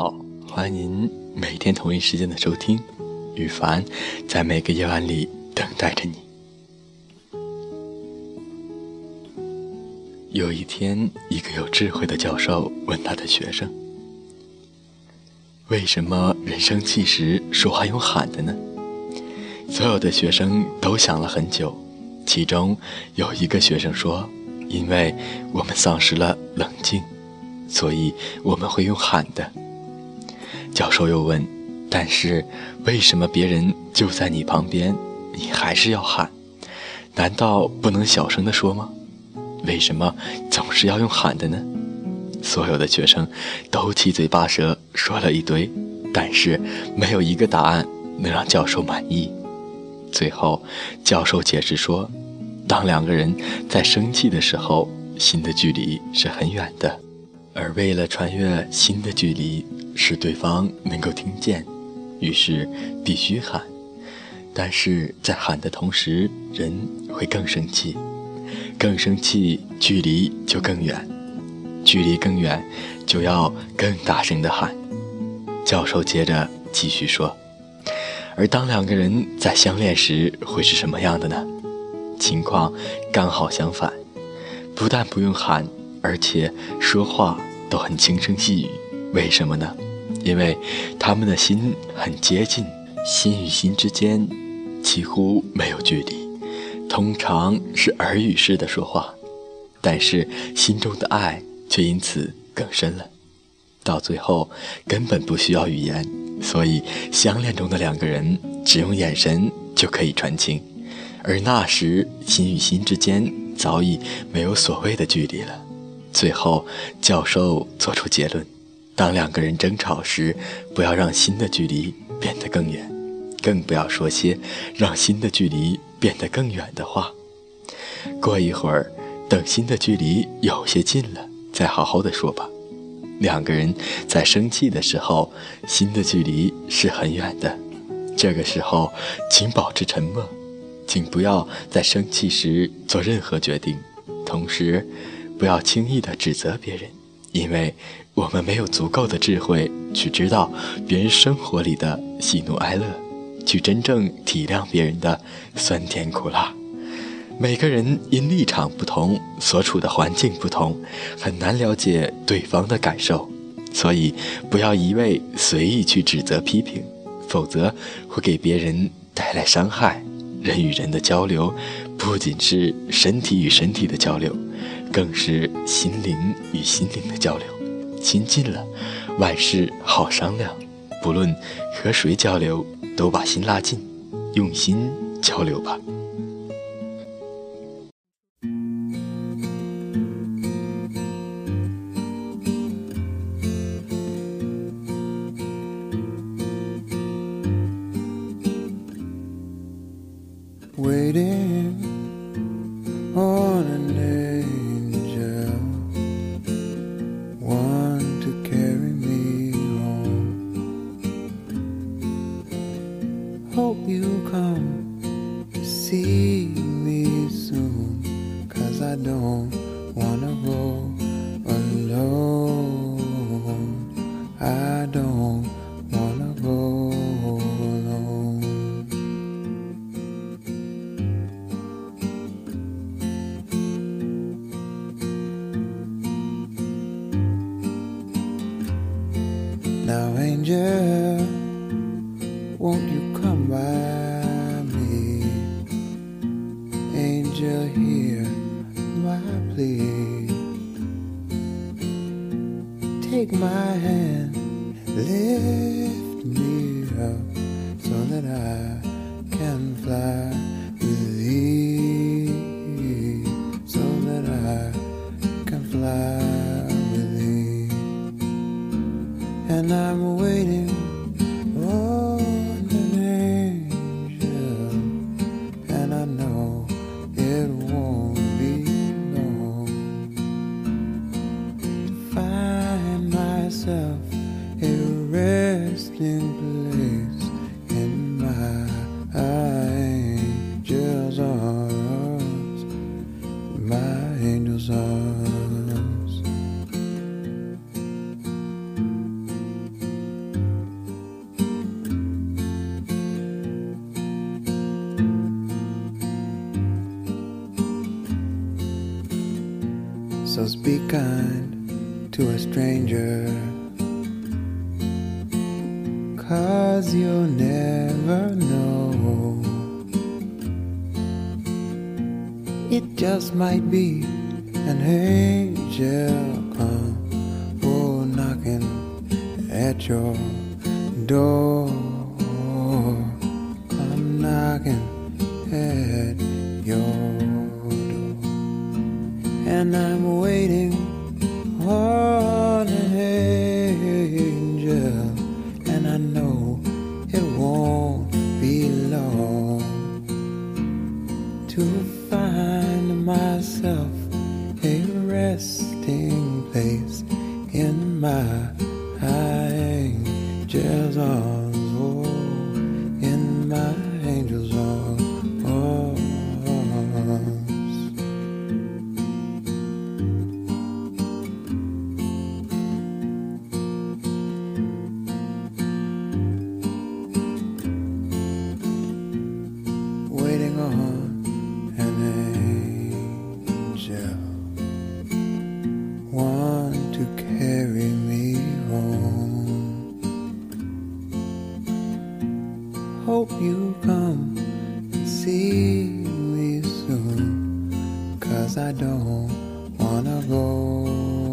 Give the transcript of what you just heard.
好，欢迎您每天同一时间的收听，羽凡在每个夜晚里等待着你。有一天，一个有智慧的教授问他的学生：“为什么人生气时说话用喊的呢？”所有的学生都想了很久，其中有一个学生说：“因为我们丧失了冷静。”所以我们会用喊的。教授又问：“但是为什么别人就在你旁边，你还是要喊？难道不能小声的说吗？为什么总是要用喊的呢？”所有的学生都七嘴八舌说了一堆，但是没有一个答案能让教授满意。最后，教授解释说：“当两个人在生气的时候，心的距离是很远的。”而为了穿越新的距离，使对方能够听见，于是必须喊。但是在喊的同时，人会更生气，更生气，距离就更远，距离更远，就要更大声的喊。教授接着继续说：“而当两个人在相恋时，会是什么样的呢？情况刚好相反，不但不用喊，而且说话。”都很轻声细语，为什么呢？因为他们的心很接近，心与心之间几乎没有距离，通常是耳语式的说话，但是心中的爱却因此更深了。到最后根本不需要语言，所以相恋中的两个人只用眼神就可以传情，而那时心与心之间早已没有所谓的距离了。最后，教授做出结论：当两个人争吵时，不要让心的距离变得更远，更不要说些让心的距离变得更远的话。过一会儿，等心的距离有些近了，再好好的说吧。两个人在生气的时候，心的距离是很远的。这个时候，请保持沉默，请不要在生气时做任何决定，同时。不要轻易的指责别人，因为我们没有足够的智慧去知道别人生活里的喜怒哀乐，去真正体谅别人的酸甜苦辣。每个人因立场不同，所处的环境不同，很难了解对方的感受，所以不要一味随意去指责批评，否则会给别人带来伤害。人与人的交流，不仅是身体与身体的交流。更是心灵与心灵的交流，亲近了，万事好商量。不论和谁交流，都把心拉近，用心交流吧。hope you come see me soon. Cause I don't wanna go alone. I don't wanna go alone. Now, angel won't you come by me? Angel, hear my plea. Take my hand, lift me up so that I can fly. So speak kind to a stranger. Cause you'll never know. It just might be an angel come oh, knocking at your door. Come knocking at your door. And I'm waiting on an angel. And I know it won't be long to find myself a resting place in my angel's arms. Cause I don't wanna go.